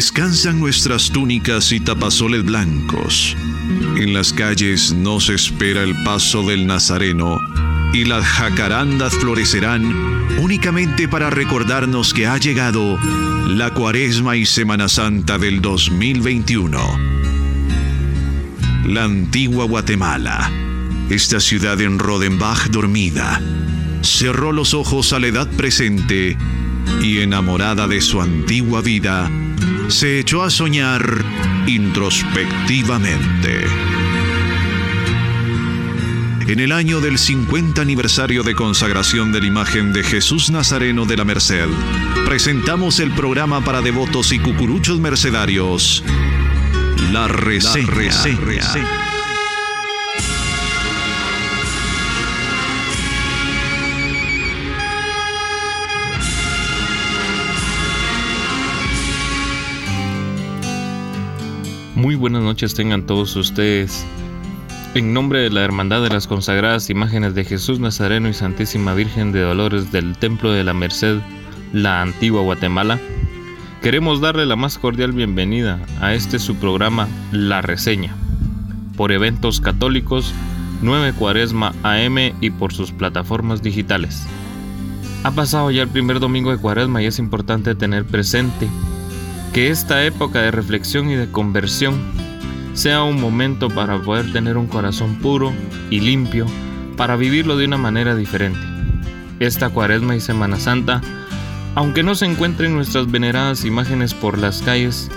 Descansan nuestras túnicas y tapazoles blancos. En las calles nos espera el paso del Nazareno y las jacarandas florecerán únicamente para recordarnos que ha llegado la Cuaresma y Semana Santa del 2021. La antigua Guatemala, esta ciudad en Rodenbach dormida, cerró los ojos a la edad presente y enamorada de su antigua vida, se echó a soñar introspectivamente. En el año del 50 aniversario de consagración de la imagen de Jesús Nazareno de la Merced, presentamos el programa para devotos y cucuruchos mercedarios, La Reseña. Muy buenas noches tengan todos ustedes. En nombre de la Hermandad de las Consagradas Imágenes de Jesús Nazareno y Santísima Virgen de Dolores del Templo de la Merced, la antigua Guatemala, queremos darle la más cordial bienvenida a este su programa La Reseña, por eventos católicos 9 Cuaresma AM y por sus plataformas digitales. Ha pasado ya el primer domingo de Cuaresma y es importante tener presente que esta época de reflexión y de conversión sea un momento para poder tener un corazón puro y limpio para vivirlo de una manera diferente. Esta cuaresma y Semana Santa, aunque no se encuentren nuestras veneradas imágenes por las calles,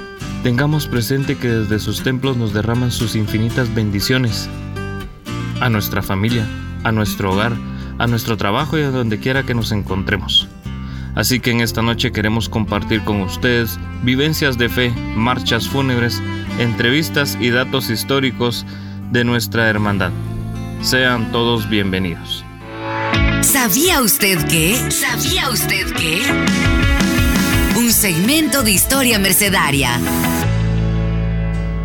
tengamos presente que desde sus templos nos derraman sus infinitas bendiciones a nuestra familia, a nuestro hogar, a nuestro trabajo y a donde quiera que nos encontremos. Así que en esta noche queremos compartir con ustedes vivencias de fe, marchas fúnebres, entrevistas y datos históricos de nuestra hermandad. Sean todos bienvenidos. ¿Sabía usted que? ¿Sabía usted que? Un segmento de historia mercedaria.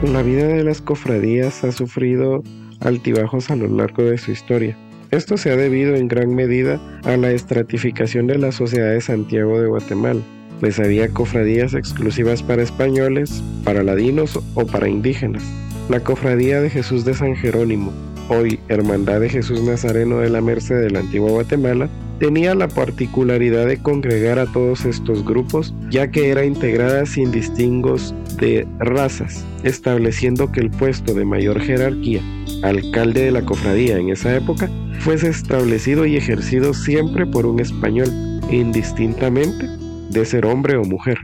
La vida de las cofradías ha sufrido altibajos a lo largo de su historia. Esto se ha debido en gran medida a la estratificación de la sociedad de Santiago de Guatemala, pues había cofradías exclusivas para españoles, para ladinos o para indígenas. La cofradía de Jesús de San Jerónimo, hoy Hermandad de Jesús Nazareno de la Merced de la antigua Guatemala, tenía la particularidad de congregar a todos estos grupos, ya que era integrada sin distingos de razas, estableciendo que el puesto de mayor jerarquía, alcalde de la cofradía en esa época, fuese establecido y ejercido siempre por un español, indistintamente de ser hombre o mujer.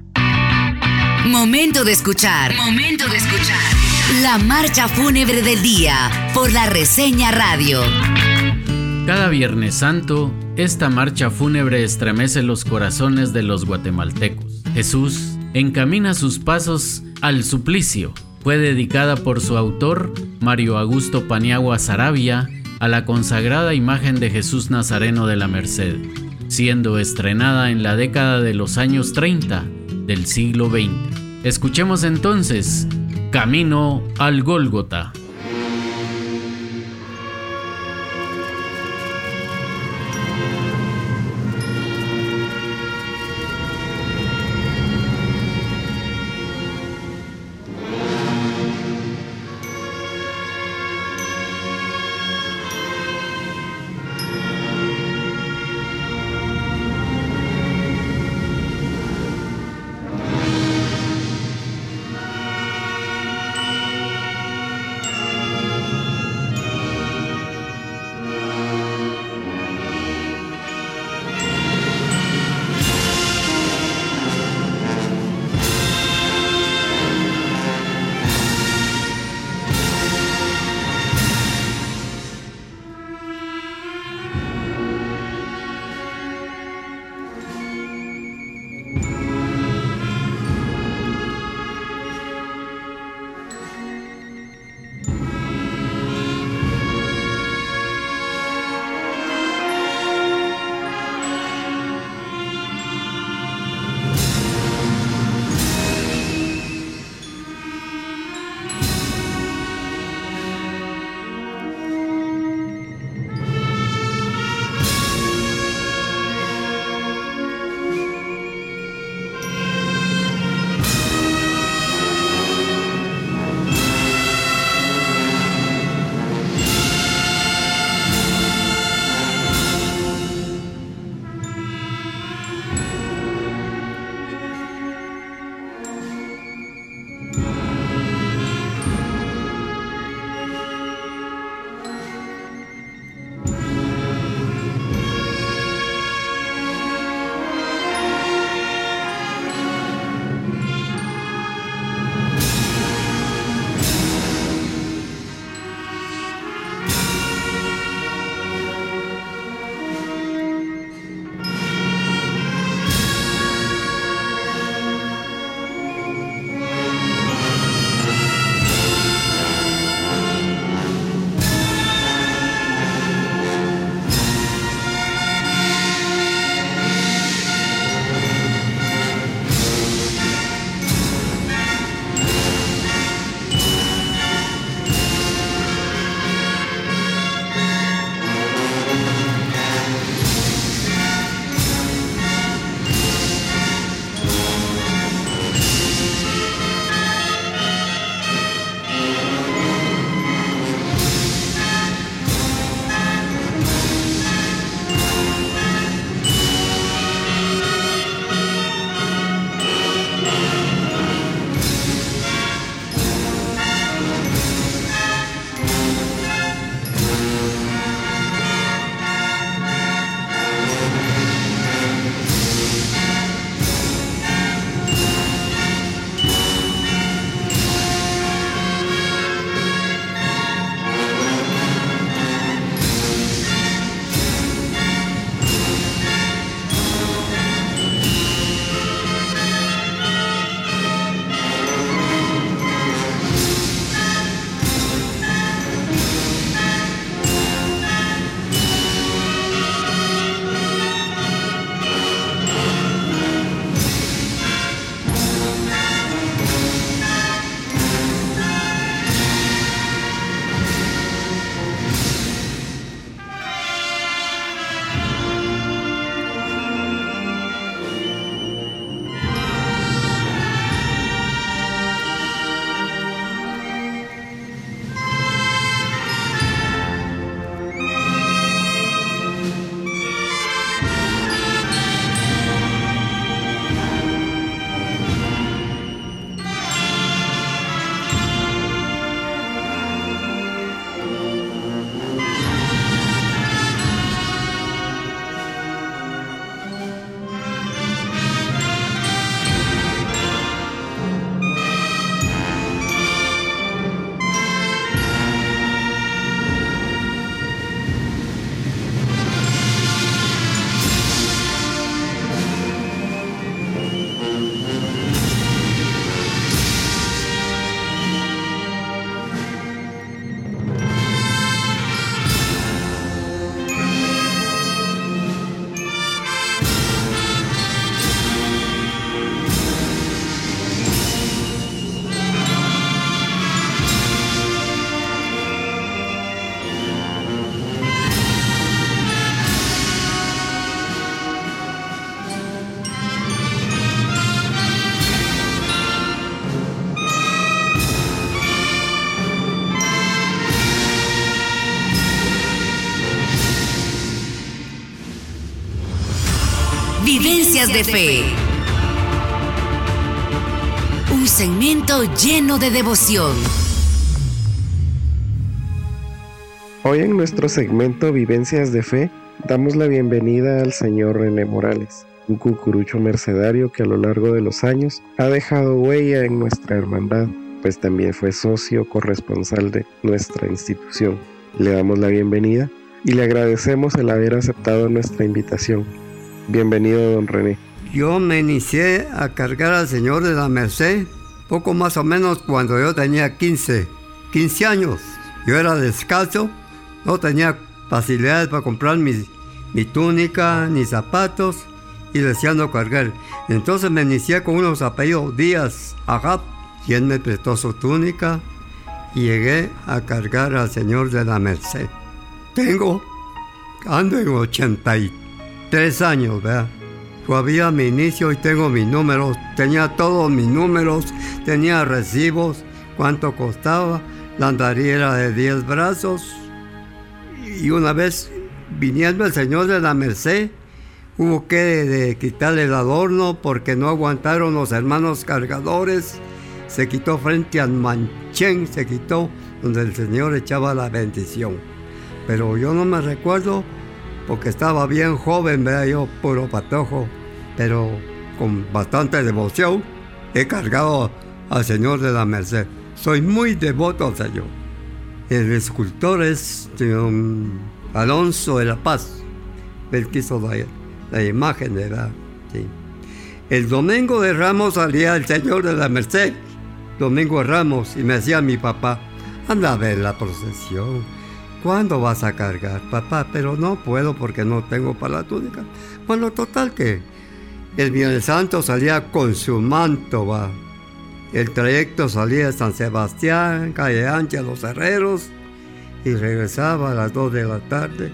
Momento de escuchar. Momento de escuchar. La marcha fúnebre del día por la reseña radio. Cada Viernes Santo, esta marcha fúnebre estremece los corazones de los guatemaltecos. Jesús encamina sus pasos al suplicio. Fue dedicada por su autor, Mario Augusto Paniagua Sarabia, a la consagrada imagen de Jesús Nazareno de la Merced, siendo estrenada en la década de los años 30 del siglo XX. Escuchemos entonces Camino al Gólgota. De Fe. Un segmento lleno de devoción. Hoy en nuestro segmento Vivencias de Fe damos la bienvenida al señor René Morales, un cucurucho mercedario que a lo largo de los años ha dejado huella en nuestra hermandad, pues también fue socio corresponsal de nuestra institución. Le damos la bienvenida y le agradecemos el haber aceptado nuestra invitación. Bienvenido, don René. Yo me inicié a cargar al Señor de la Merced poco más o menos cuando yo tenía 15, 15 años. Yo era descalzo, no tenía facilidades para comprar mi, mi túnica ni zapatos y deseando cargar. Entonces me inicié con unos apellidos Díaz Ajab él me prestó su túnica y llegué a cargar al Señor de la Merced. Tengo, ando en 83 años, ¿verdad? Todavía mi inicio y tengo mis números, tenía todos mis números, tenía recibos, cuánto costaba, la andaría era de 10 brazos. Y una vez viniendo el Señor de la Merced, hubo que de, quitarle el adorno porque no aguantaron los hermanos cargadores. Se quitó frente al manchén, se quitó donde el Señor echaba la bendición. Pero yo no me recuerdo porque estaba bien joven, vea yo, puro patojo, pero con bastante devoción he cargado al Señor de la Merced. Soy muy devoto al Señor. El escultor es Alonso de la Paz. Él quiso la, la imagen la... Sí. El domingo de Ramos salía el Señor de la Merced, domingo de Ramos, y me decía mi papá, anda a ver la procesión ¿Cuándo vas a cargar, papá? Pero no puedo porque no tengo para la túnica. Bueno, total que el Viernes Santo salía con su manto, va. El trayecto salía de San Sebastián, calle Ancha, Los Herreros, y regresaba a las 2 de la tarde.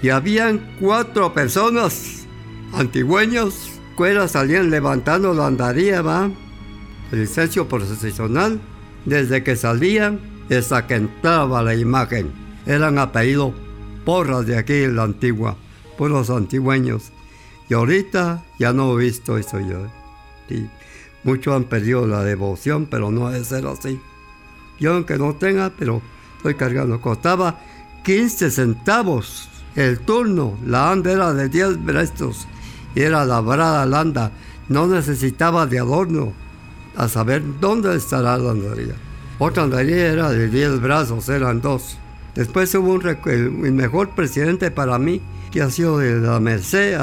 Y habían cuatro personas antigüeños, que salían levantando la andaría, va. El licencio procesional, desde que salían hasta que entraba la imagen eran apellidos porras de aquí la antigua, puros antigüeños. Y ahorita ya no he visto eso yo. muchos han perdido la devoción, pero no debe ser así. Yo aunque no tenga, pero estoy cargando. Costaba 15 centavos el turno. La anda era de 10 brestos y era labrada la anda. No necesitaba de adorno a saber dónde estará la andaría. Otra andaría era de 10 brazos, eran dos. Después hubo un, el, mejor presidente para mí, que ha sido de la Merced,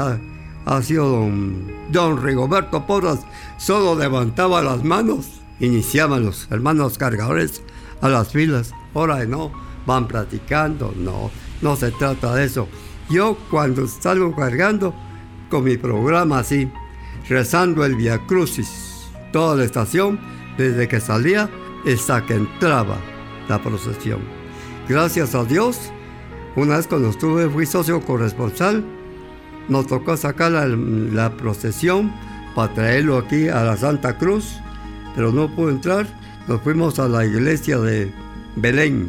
ha, sido don, don, Rigoberto Porras. Solo levantaba las manos, iniciaban los hermanos cargadores a las filas. Ahora no, van platicando, no, no se trata de eso. Yo cuando salgo cargando con mi programa así, rezando el Via Crucis, toda la estación, desde que salía hasta que entraba la procesión. Gracias a Dios, una vez cuando estuve, fui socio corresponsal, nos tocó sacar la, procesión para traerlo aquí a la Santa Cruz, pero no pudo entrar. Nos fuimos a la iglesia de Belén.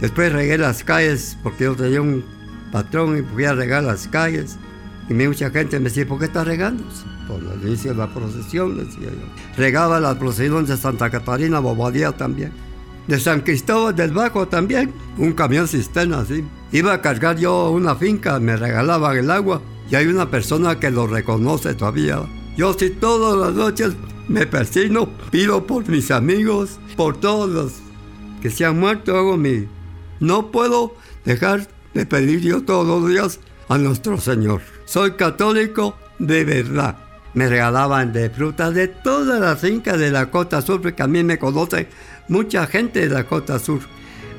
Después regué las calles porque yo tenía un patrón y fui a regar las calles. Y mucha gente me decía, ¿por qué estás regando? Por el inicio de la procesión, decía yo. Regaba la procesión de Santa Catarina, Bobadía también de San Cristóbal del Bajo también, un camión cisterna así. Iba a cargar yo una finca, me regalaban el agua y hay una persona que lo reconoce todavía. Yo sí todas las noches me persino, pido por mis amigos, por todos los que se han muerto, hago mi... No puedo dejar de pedir yo todos los días a nuestro Señor. Soy católico de verdad. Me regalaban de frutas de todas las fincas de la Costa Sur, porque a mí me conocen mucha gente de la costa sur.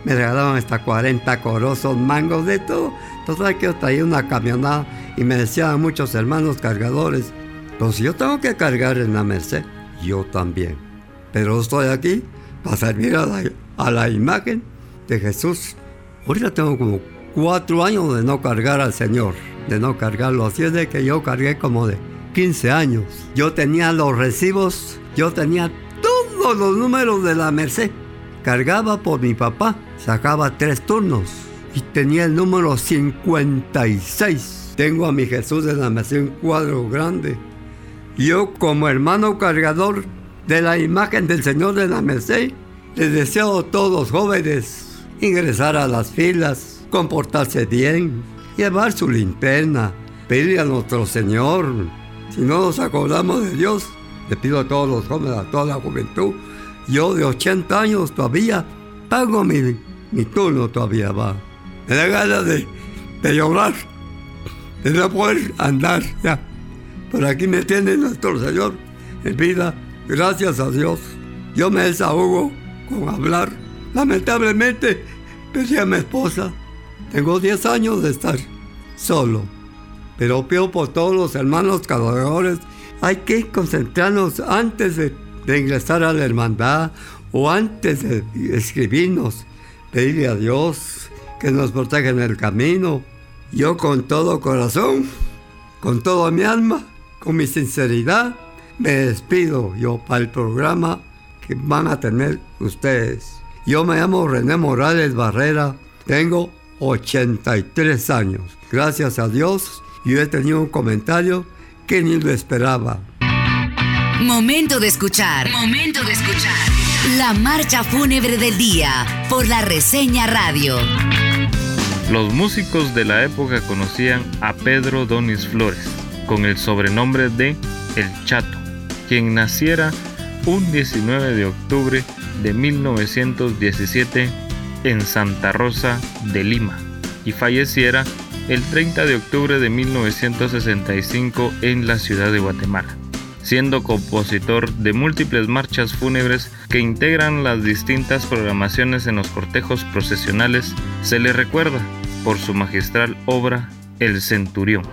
Me regalaban hasta 40 corosos, mangos, de todo. Entonces que yo traía una camionada y me decían muchos hermanos cargadores, pues yo tengo que cargar en la Merced, yo también. Pero estoy aquí para servir a la, a la imagen de Jesús. Ahorita tengo como cuatro años de no cargar al Señor, de no cargarlo. Así es de que yo cargué como de 15 años. Yo tenía los recibos, yo tenía los números de la Merced. Cargaba por mi papá, sacaba tres turnos y tenía el número 56. Tengo a mi Jesús de la Merced un cuadro grande Yo como hermano cargador de la imagen del Señor de la Merced, les deseo a todos los jóvenes ingresar a las filas, comportarse bien, llevar su linterna, pedirle a nuestro Señor. Si no nos acordamos de Dios, le pido a todos los jóvenes, a toda la juventud, yo de 80 años todavía pago mi, turno todavía va. Me da ganas de, de llorar, de poder andar ya. Por aquí me tiene nuestro Señor en vida, gracias a Dios. Yo me desahogo con hablar. Lamentablemente, perdí a mi esposa. Tengo 10 años de estar solo. Pero pido por todos los hermanos cargadores. Hay que concentrarnos antes de, de ingresar a la hermandad o antes de escribirnos. Pedirle a Dios que nos proteja en el camino. Yo con todo corazón, con toda mi alma, con mi sinceridad, me despido yo para el programa que van a tener ustedes. Yo me llamo René Morales Barrera, tengo 83 años. Gracias a Dios, yo he tenido un comentario que ni lo esperaba. Momento de escuchar. Momento de escuchar. La marcha fúnebre del día por la reseña radio. Los músicos de la época conocían a Pedro Donis Flores con el sobrenombre de El Chato, quien naciera un 19 de octubre de 1917 en Santa Rosa de Lima y falleciera el 30 de octubre de 1965 en la ciudad de Guatemala, siendo compositor de múltiples marchas fúnebres que integran las distintas programaciones en los cortejos procesionales, se le recuerda por su magistral obra El Centurión.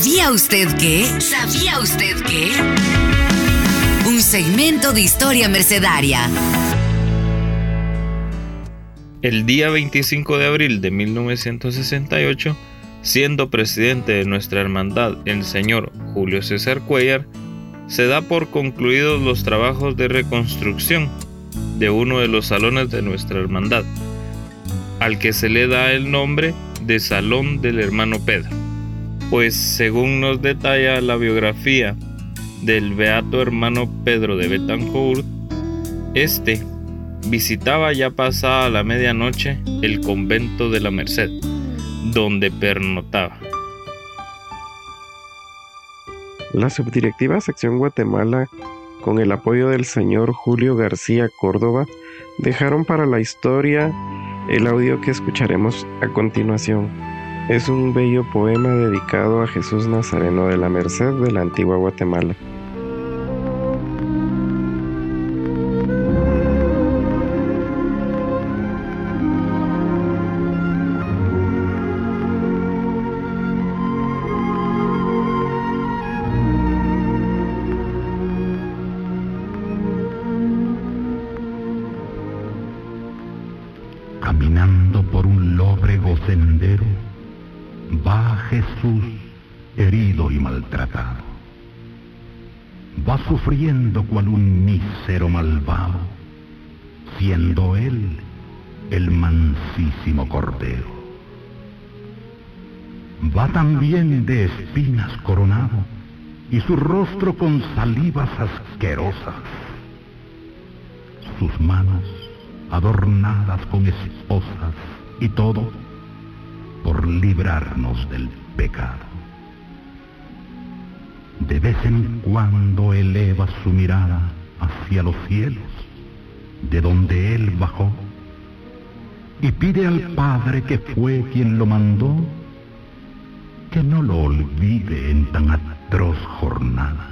¿Sabía usted que? ¿Sabía usted que? Un segmento de historia mercedaria. El día 25 de abril de 1968, siendo presidente de nuestra hermandad el señor Julio César Cuellar, se da por concluidos los trabajos de reconstrucción de uno de los salones de nuestra hermandad, al que se le da el nombre de Salón del Hermano Pedro, pues según nos detalla la biografía del beato hermano Pedro de Betancourt, este visitaba ya pasada la medianoche el convento de la Merced, donde pernotaba. La subdirectiva sección Guatemala, con el apoyo del señor Julio García Córdoba, dejaron para la historia el audio que escucharemos a continuación. Es un bello poema dedicado a Jesús Nazareno de la Merced de la antigua Guatemala. Sufriendo cual un mísero malvado, siendo él el mansísimo cordero. Va también de espinas coronado y su rostro con salivas asquerosas, sus manos adornadas con esposas y todo por librarnos del pecado. De vez en cuando eleva su mirada hacia los cielos, de donde él bajó, y pide al Padre que fue quien lo mandó, que no lo olvide en tan atroz jornada.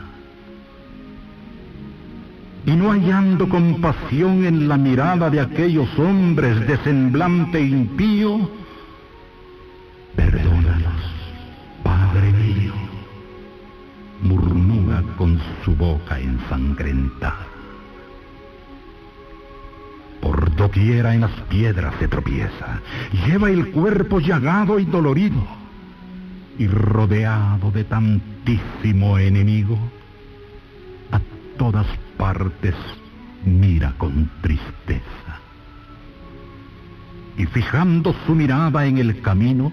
Y no hallando compasión en la mirada de aquellos hombres de semblante impío, Por doquiera en las piedras se tropieza, lleva el cuerpo llagado y dolorido, y rodeado de tantísimo enemigo, a todas partes mira con tristeza. Y fijando su mirada en el camino,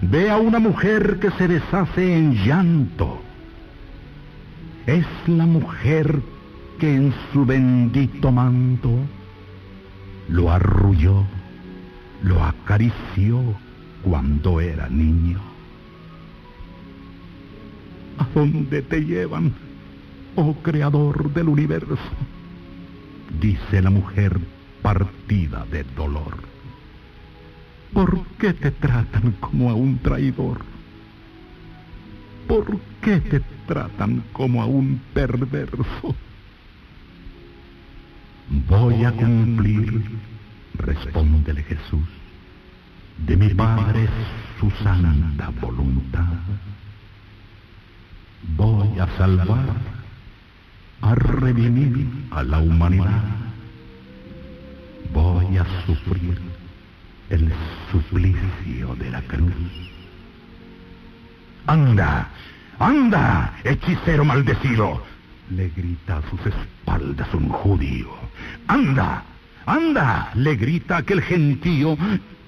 ve a una mujer que se deshace en llanto es la mujer que en su bendito manto lo arrulló, lo acarició cuando era niño. ¿A dónde te llevan, oh creador del universo? Dice la mujer partida de dolor. ¿Por qué te tratan como a un traidor? ¿Por qué te tratan como a un perverso? Voy a cumplir, respóndele Jesús, de mi Padre su santa voluntad. Voy a salvar, a redimir a la humanidad. Voy a sufrir el suplicio de la cruz Anda, anda, hechicero maldecido, le grita a sus espaldas un judío. Anda, anda, le grita aquel gentío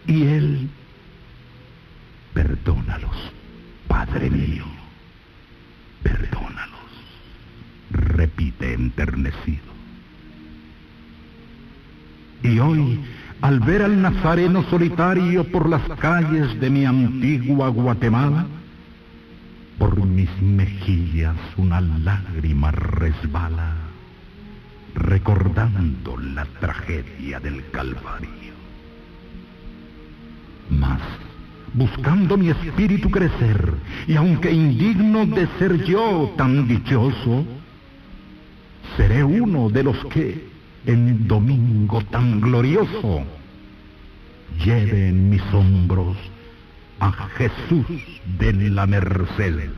y él, perdónalos, Padre mío, perdónalos, repite enternecido. Y hoy, al ver al nazareno solitario por las calles de mi antigua Guatemala, por mis mejillas una lágrima resbala, recordando la tragedia del Calvario. Mas, buscando mi espíritu crecer, y aunque indigno de ser yo tan dichoso, seré uno de los que, en domingo tan glorioso, lleve en mis hombros a Jesús de la Merced.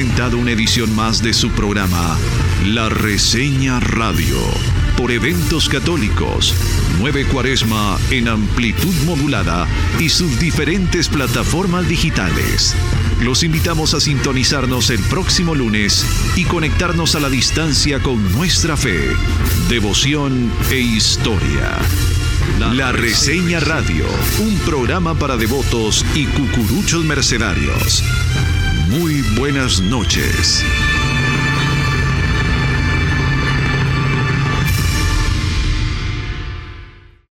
Presentado una edición más de su programa, La Reseña Radio, por Eventos Católicos, Nueve Cuaresma en amplitud modulada y sus diferentes plataformas digitales. Los invitamos a sintonizarnos el próximo lunes y conectarnos a la distancia con nuestra fe, devoción e historia. La Reseña Radio, un programa para devotos y cucuruchos mercenarios. Muy buenas noches.